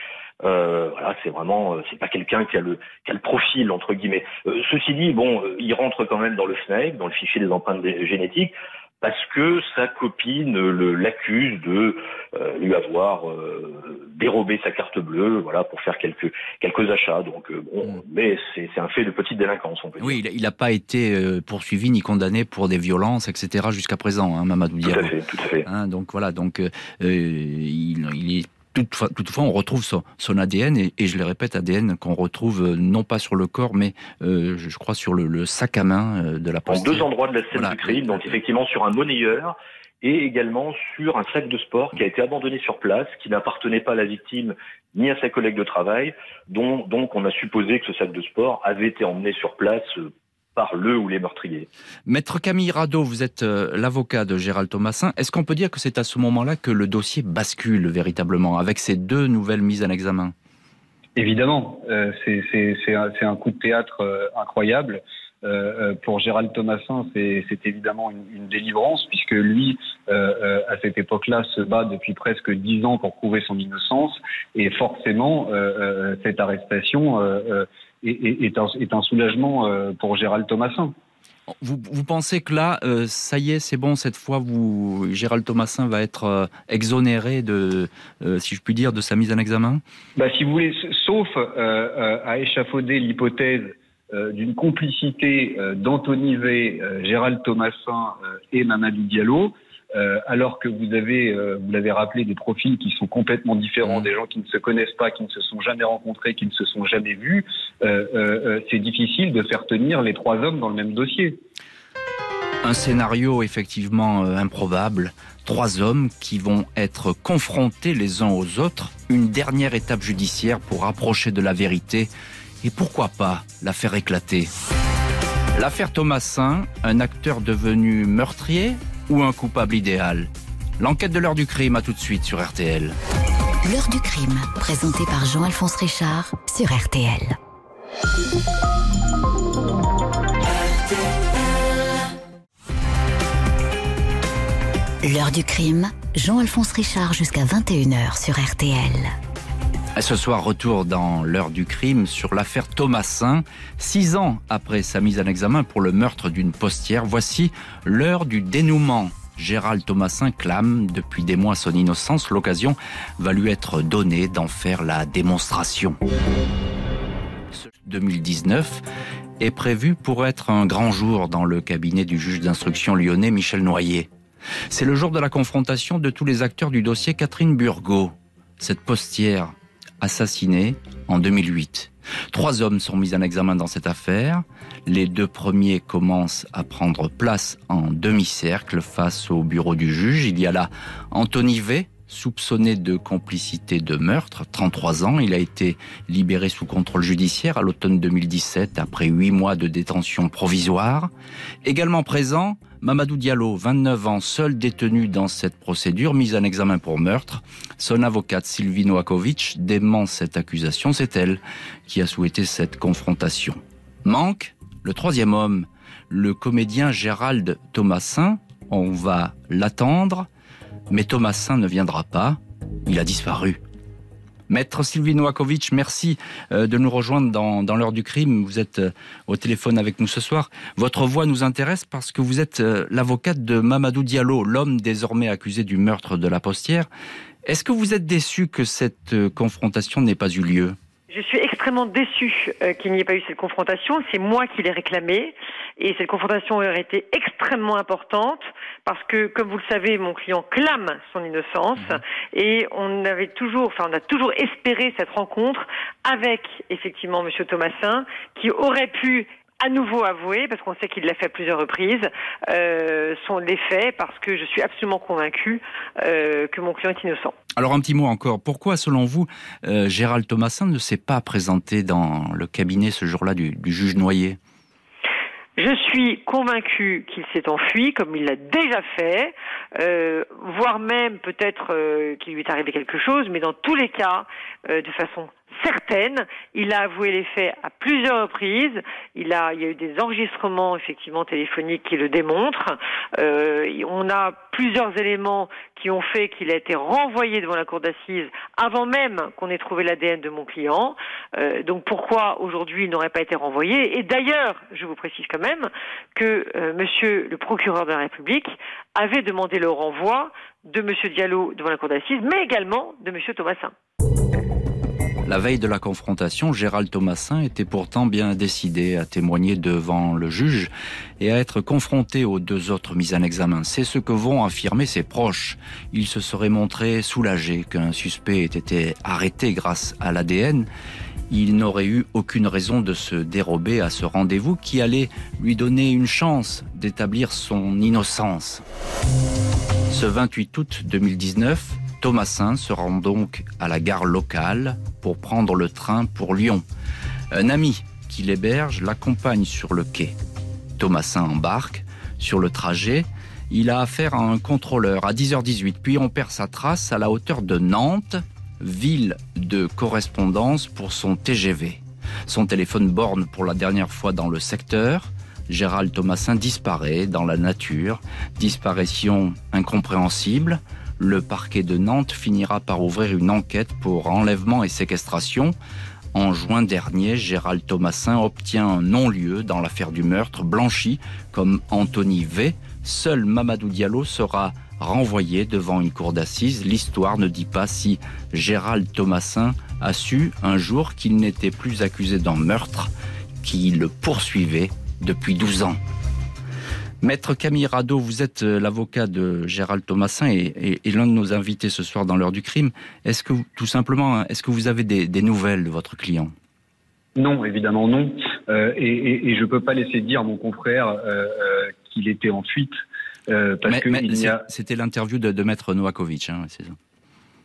Euh, voilà, c'est vraiment, c'est pas quelqu'un qui a le qui a le profil entre guillemets. Euh, ceci dit, bon, euh, il rentre quand même dans le FNAEC, dans le fichier des empreintes génétiques, parce que sa copine l'accuse de euh, lui avoir euh, dérobé sa carte bleue, voilà, pour faire quelques quelques achats. Donc bon, mmh. mais c'est un fait de petite délinquance, on peut dire. Oui, il n'a pas été poursuivi ni condamné pour des violences, etc. jusqu'à présent, hein, Mamadou Diallo. Tout à fait, tout à fait. Hein, donc voilà, donc il, il est Toutefois, toutefois, on retrouve son, son ADN, et, et, je le répète, ADN qu'on retrouve euh, non pas sur le corps, mais euh, je crois sur le, le, sac à main euh, de la poste. En deux endroits de la scène voilà. du crime, donc effectivement sur un monnayeur, et également sur un sac de sport qui a été abandonné sur place, qui n'appartenait pas à la victime ni à sa collègue de travail, dont donc on a supposé que ce sac de sport avait été emmené sur place par le ou les meurtriers. Maître Camille Rado, vous êtes euh, l'avocat de Gérald Thomasin. Est-ce qu'on peut dire que c'est à ce moment-là que le dossier bascule véritablement, avec ces deux nouvelles mises en examen? Évidemment, euh, c'est un, un, coup de théâtre euh, incroyable. Euh, pour Gérald Thomasin, c'est évidemment une, une, délivrance, puisque lui, euh, à cette époque-là, se bat depuis presque dix ans pour prouver son innocence, et forcément, euh, cette arrestation est, est, un, est, un, soulagement pour Gérald Thomasin. Vous, vous, pensez que là, euh, ça y est, c'est bon, cette fois, vous, Gérald Thomasin va être euh, exonéré de, euh, si je puis dire, de sa mise en examen? Bah, Si vous voulez, sauf à échafauder l'hypothèse d'une complicité d'Anthony V, Gérald Thomasin et Mamadou Diallo, euh, alors que vous avez, euh, vous l'avez rappelé, des profils qui sont complètement différents, mmh. des gens qui ne se connaissent pas, qui ne se sont jamais rencontrés, qui ne se sont jamais vus, euh, c'est difficile de faire tenir les trois hommes dans le même dossier. Un scénario effectivement improbable. Trois hommes qui vont être confrontés les uns aux autres. Une dernière étape judiciaire pour approcher de la vérité. Et pourquoi pas la faire éclater? L'affaire Thomasin, un acteur devenu meurtrier, ou un coupable idéal L'enquête de l'heure du crime, à tout de suite sur RTL. L'heure du crime, présentée par Jean-Alphonse Richard sur RTL. L'heure du crime, Jean-Alphonse Richard jusqu'à 21h sur RTL. Ce soir, retour dans l'heure du crime sur l'affaire Thomasin. Six ans après sa mise en examen pour le meurtre d'une postière, voici l'heure du dénouement. Gérald Thomasin clame depuis des mois son innocence. L'occasion va lui être donnée d'en faire la démonstration. 2019 est prévu pour être un grand jour dans le cabinet du juge d'instruction lyonnais Michel Noyer. C'est le jour de la confrontation de tous les acteurs du dossier Catherine Burgot. Cette postière assassiné en 2008. Trois hommes sont mis en examen dans cette affaire. Les deux premiers commencent à prendre place en demi-cercle face au bureau du juge. Il y a là Anthony V, soupçonné de complicité de meurtre, 33 ans. Il a été libéré sous contrôle judiciaire à l'automne 2017 après huit mois de détention provisoire. Également présent, Mamadou Diallo, 29 ans, seul détenu dans cette procédure, mise en examen pour meurtre. Son avocate Sylvie Noakovic dément cette accusation. C'est elle qui a souhaité cette confrontation. Manque le troisième homme, le comédien Gérald Thomasin. On va l'attendre, mais Thomasin ne viendra pas. Il a disparu. Maître Sylvie Noakovic, merci euh, de nous rejoindre dans, l'heure du crime. Vous êtes euh, au téléphone avec nous ce soir. Votre voix nous intéresse parce que vous êtes euh, l'avocate de Mamadou Diallo, l'homme désormais accusé du meurtre de la postière. Est-ce que vous êtes déçu que cette confrontation n'ait pas eu lieu? Je suis extrêmement déçue qu'il n'y ait pas eu cette confrontation. C'est moi qui l'ai réclamée. Et cette confrontation aurait été extrêmement importante parce que, comme vous le savez, mon client clame son innocence mhm. et on avait toujours, enfin, on a toujours espéré cette rencontre avec effectivement Monsieur Thomasin, qui aurait pu à nouveau avouer, parce qu'on sait qu'il l'a fait à plusieurs reprises, euh, sont les faits, parce que je suis absolument convaincu euh, que mon client est innocent. Alors un petit mot encore, pourquoi selon vous, euh, Gérald Thomasin ne s'est pas présenté dans le cabinet ce jour-là du, du juge Noyer? Je suis convaincu qu'il s'est enfui, comme il l'a déjà fait, euh, voire même peut-être euh, qu'il lui est arrivé quelque chose, mais dans tous les cas, euh, de façon certaine. Il a avoué les faits à plusieurs reprises. Il a, il y a eu des enregistrements effectivement téléphoniques qui le démontrent. Euh, on a plusieurs éléments qui ont fait qu'il a été renvoyé devant la cour d'assises avant même qu'on ait trouvé l'ADN de mon client. Euh, donc pourquoi aujourd'hui il n'aurait pas été renvoyé? Et d'ailleurs, je vous précise quand même que euh, Monsieur le procureur de la République avait demandé le renvoi de Monsieur Diallo devant la cour d'assises, mais également de Monsieur Thomasin. La veille de la confrontation, Gérald Thomasin était pourtant bien décidé à témoigner devant le juge et à être confronté aux deux autres mises en examen. C'est ce que vont affirmer ses proches. Il se serait montré soulagé qu'un suspect ait été arrêté grâce à l'ADN. Il n'aurait eu aucune raison de se dérober à ce rendez-vous qui allait lui donner une chance d'établir son innocence. Ce 28 août 2019, Thomasin se rend donc à la gare locale pour prendre le train pour Lyon. Un ami qui l'héberge l'accompagne sur le quai. Thomasin embarque. Sur le trajet, il a affaire à un contrôleur à 10h18, puis on perd sa trace à la hauteur de Nantes, ville de correspondance pour son TGV. Son téléphone borne pour la dernière fois dans le secteur. Gérald Thomasin disparaît dans la nature, disparition incompréhensible le parquet de Nantes finira par ouvrir une enquête pour enlèvement et séquestration. En juin dernier, Gérald Thomasin obtient un non-lieu dans l'affaire du meurtre, blanchi comme Anthony V. Seul Mamadou Diallo sera renvoyé devant une cour d'assises. L'histoire ne dit pas si Gérald Thomasin a su un jour qu'il n'était plus accusé d'un meurtre qui le poursuivait depuis 12 ans. Maître Camille Rado, vous êtes euh, l'avocat de Gérald Thomasin et, l'un de nos invités ce soir dans l'heure du crime. Est-ce que, tout simplement, est-ce que vous avez des, nouvelles de votre client? Non, évidemment non. Euh, et, je ne peux pas laisser dire à mon confrère euh, qu'il était en fuite. parce que c'était l'interview de, Maître Novakovic, hein, c'est ça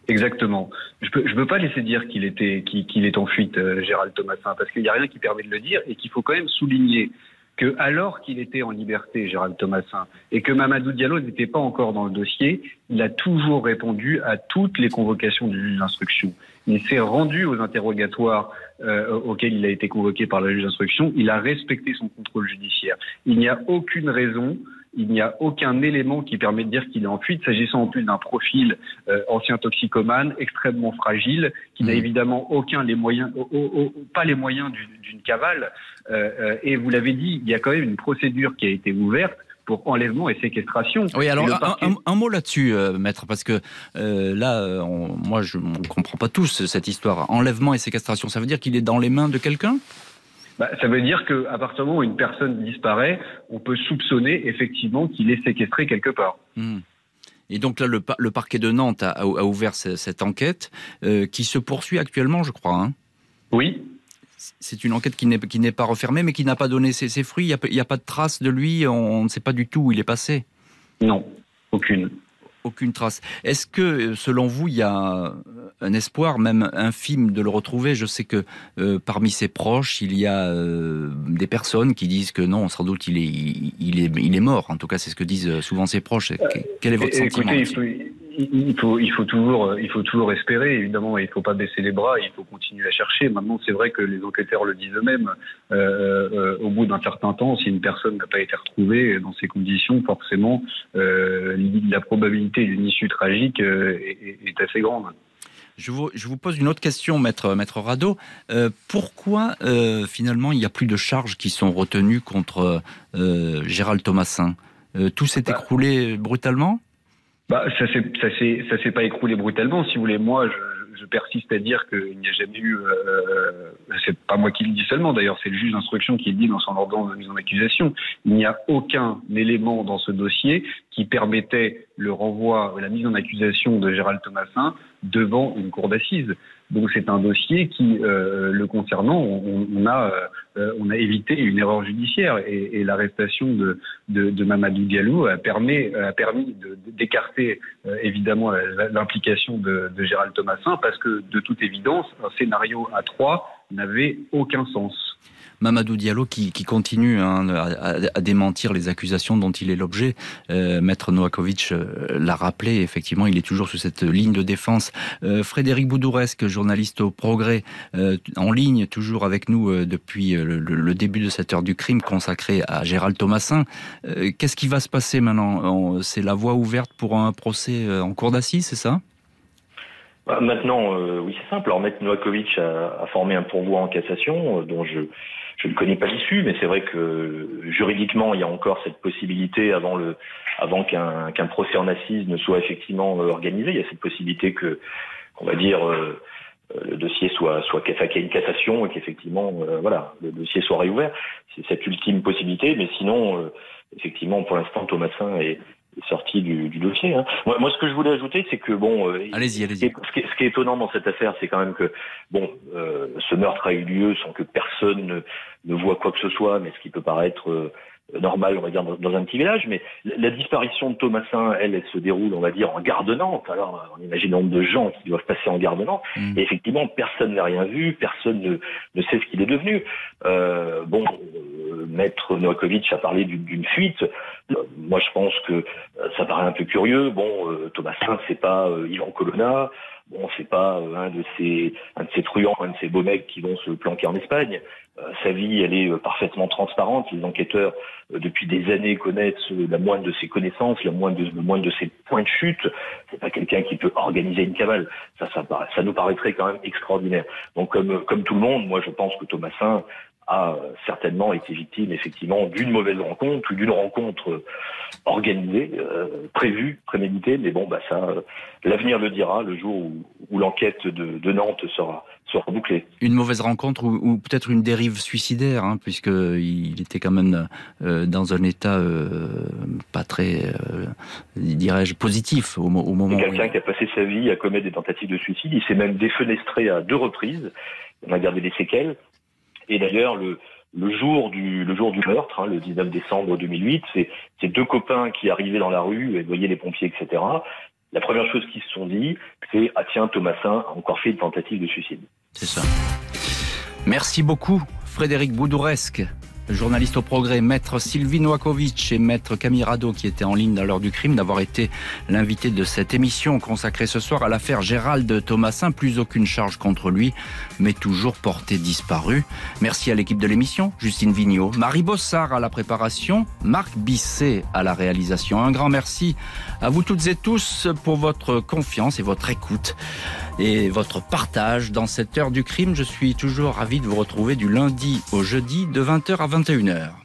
Exactement. Je peux, je peux pas laisser dire qu'il était, qu'il est en fuite, Gérald Thomasin, parce qu'il n'y a rien qui permet de le dire et qu'il faut quand même souligner que alors qu'il était en liberté, Gérald Thomasin, et que Mamadou Diallo n'était pas encore dans le dossier, il a toujours répondu à toutes les convocations du juge d'instruction. Il s'est rendu aux interrogatoires euh, auxquels il a été convoqué par le juge d'instruction. Il a respecté son contrôle judiciaire. Il n'y a aucune raison il n'y a aucun élément qui permet de dire qu'il est en fuite, s'agissant en plus d'un profil euh, ancien toxicomane, extrêmement fragile, qui n'a mmh. évidemment aucun les moyens, pas les moyens d'une cavale. Euh, euh, et vous l'avez dit, il y a quand même une procédure qui a été ouverte pour enlèvement et séquestration. Oui, alors un, mot là-dessus, maître, parce que là, moi, je ne comprends pas tous cette histoire. Enlèvement et séquestration, ça veut dire qu'il est dans les mains de quelqu'un? Bah, ça veut dire qu'à partir du moment où une personne disparaît, on peut soupçonner effectivement qu'il est séquestré quelque part. Hmm. Et donc là, le, parquet de Nantes a, ouvert cette enquête euh, qui se poursuit actuellement, je crois. Hein. oui. C'est une enquête qui n'est pas refermée, mais qui n'a pas donné ses, fruits. Il n'y a, pas de trace de lui. On, ne sait pas du tout où il est passé. Non, aucune aucune trace. Est-ce que, selon vous, il y a un espoir, même infime, de le retrouver? Je sais que euh, parmi ses proches, il y a euh, des personnes qui disent que non, sans doute, il est, il est, il est mort. En tout cas, c'est ce que disent souvent ses proches. Quel est votre sentiment il faut, il faut toujours, il faut toujours espérer. Évidemment, il ne faut pas baisser les bras. Il faut continuer à chercher. Maintenant, c'est vrai que les enquêteurs le disent eux-mêmes. Euh, euh, au bout d'un certain temps, si une personne n'a pas été retrouvée dans ces conditions, forcément, euh, la probabilité d'une issue tragique est, est, assez grande. Je vous, je vous, pose une autre question, maître, maître Rado. pourquoi finalement il n'y a plus de charges qui sont retenues contre Gérald Thomasin? Tout s'est bah. écroulé brutalement? Bah, ça s'est ça s'est ça s'est pas écroulé brutalement. Si vous voulez, moi, je, je persiste à dire qu'il n'y a jamais eu. Euh, c'est pas moi qui le dis seulement. D'ailleurs, c'est le juge d'instruction qui le dit dans son ordonnance de mise en accusation. Il n'y a aucun élément dans ce dossier qui permettait le renvoi, la mise en accusation de Gérald Thomasin devant une cour d'assises. Donc c'est un dossier qui, euh, le concernant, on, a, euh, on a évité une erreur judiciaire et, l'arrestation de, de, Mamadou Diallo a permis, d'écarter euh, évidemment l'implication de, de Gérald Thomasin parce que de toute évidence, un scénario à trois n'avait aucun sens. Mamadou Diallo qui, continue hein, à, démentir les accusations dont il est l'objet. Euh, Maître Noakovic euh, l'a rappelé, effectivement, il est toujours sur cette ligne de défense. Euh, Frédéric Boudouresque, journaliste au Progrès, en ligne, toujours avec nous depuis le, début de cette heure du crime consacrée à Gérald Thomasin. Qu'est-ce qui va se passer maintenant? C'est la voie ouverte pour un procès en cour d'assises, c'est ça? Bah, Maintenant, oui, c'est simple. Alors, Maître Noakovic a, a, formé un pourvoi en cassation, dont je je ne connais pas l'issue, mais c'est vrai que juridiquement, il y a encore cette possibilité avant le, avant qu'un qu'un procès en assise ne soit effectivement euh, organisé. Il y a cette possibilité que, on va dire, euh, euh, le dossier soit soit qu'il y ait une cassation et qu'effectivement, voilà, le dossier soit réouvert. C'est cette ultime possibilité, mais sinon, effectivement, pour l'instant, Thomasin est, sorti du, du dossier. Hein. Moi, moi, ce que je voulais ajouter, c'est que bon, euh, allez-y, allez-y. Ce, qui est, ce qui est étonnant dans cette affaire, c'est quand même que bon, euh, ce meurtre a eu lieu sans que personne ne, ne, voit quoi que ce soit, mais ce qui peut paraître normal, on va dire, dans, un petit village. Mais la, disparition de Thomasin, elle, elle se déroule, on va dire, en garde Nantes. Alors, on imagine le nombre de gens qui doivent passer en Nantes. Mm. Et effectivement, personne n'a rien vu, personne ne, ne sait ce qu'il est devenu. Euh, bon, euh, Maître Novakovic a parlé d'une fuite. Euh, moi, je pense que ça paraît un peu curieux. Bon, Thomasin, c'est pas Yvan Colonna. Bon, c'est pas un de ces un de ces truands, un de ces beaux mecs qui vont se planquer en Espagne. Euh, sa vie, elle est euh, parfaitement transparente. Les enquêteurs, euh, depuis des années, connaissent la moindre de ses connaissances, la moindre de, le moindre de ses points de chute. C'est pas quelqu'un qui peut organiser une cavale. Ça, ça, ça nous paraîtrait quand même extraordinaire. Donc, comme, comme tout le monde, moi, je pense que Thomasin a certainement été victime effectivement d'une mauvaise rencontre ou d'une rencontre organisée, euh, prévue, préméditée. Mais bon, bah ça, l'avenir le dira le jour où, où l'enquête de, de Nantes sera sera bouclée. Une mauvaise rencontre ou, ou peut-être une dérive suicidaire, hein, puisqu'il était quand même euh, dans un état euh, pas très, euh, dirais-je, positif au, au moment. Quelqu'un qui a passé sa vie à commettre des tentatives de suicide. Il s'est même défenestré à deux reprises. On a gardé des séquelles. Et d'ailleurs, le, jour du meurtre, hein, le 19 décembre 2008, c'est ces deux copains qui arrivaient dans la rue et voyaient les pompiers, etc. La première chose qu'ils se sont dit, c'est ah tiens Thomasin a encore fait une tentative de suicide. C'est ça. Merci beaucoup, Frédéric Boudouresque journaliste au progrès, maître Sylvie Noakovic et maître Camirado qui étaient en ligne à l'heure du crime, d'avoir été l'invité de cette émission consacrée ce soir à l'affaire Gérald Thomasin. Plus aucune charge contre lui, mais toujours porté disparu. Merci à l'équipe de l'émission, Justine Vignot, Marie Bossard à la préparation, Marc Bisset à la réalisation. Un grand merci à vous toutes et tous pour votre confiance et votre écoute et votre partage dans cette heure du crime. Je suis toujours ravi de vous retrouver du lundi au jeudi de 20h à 21h.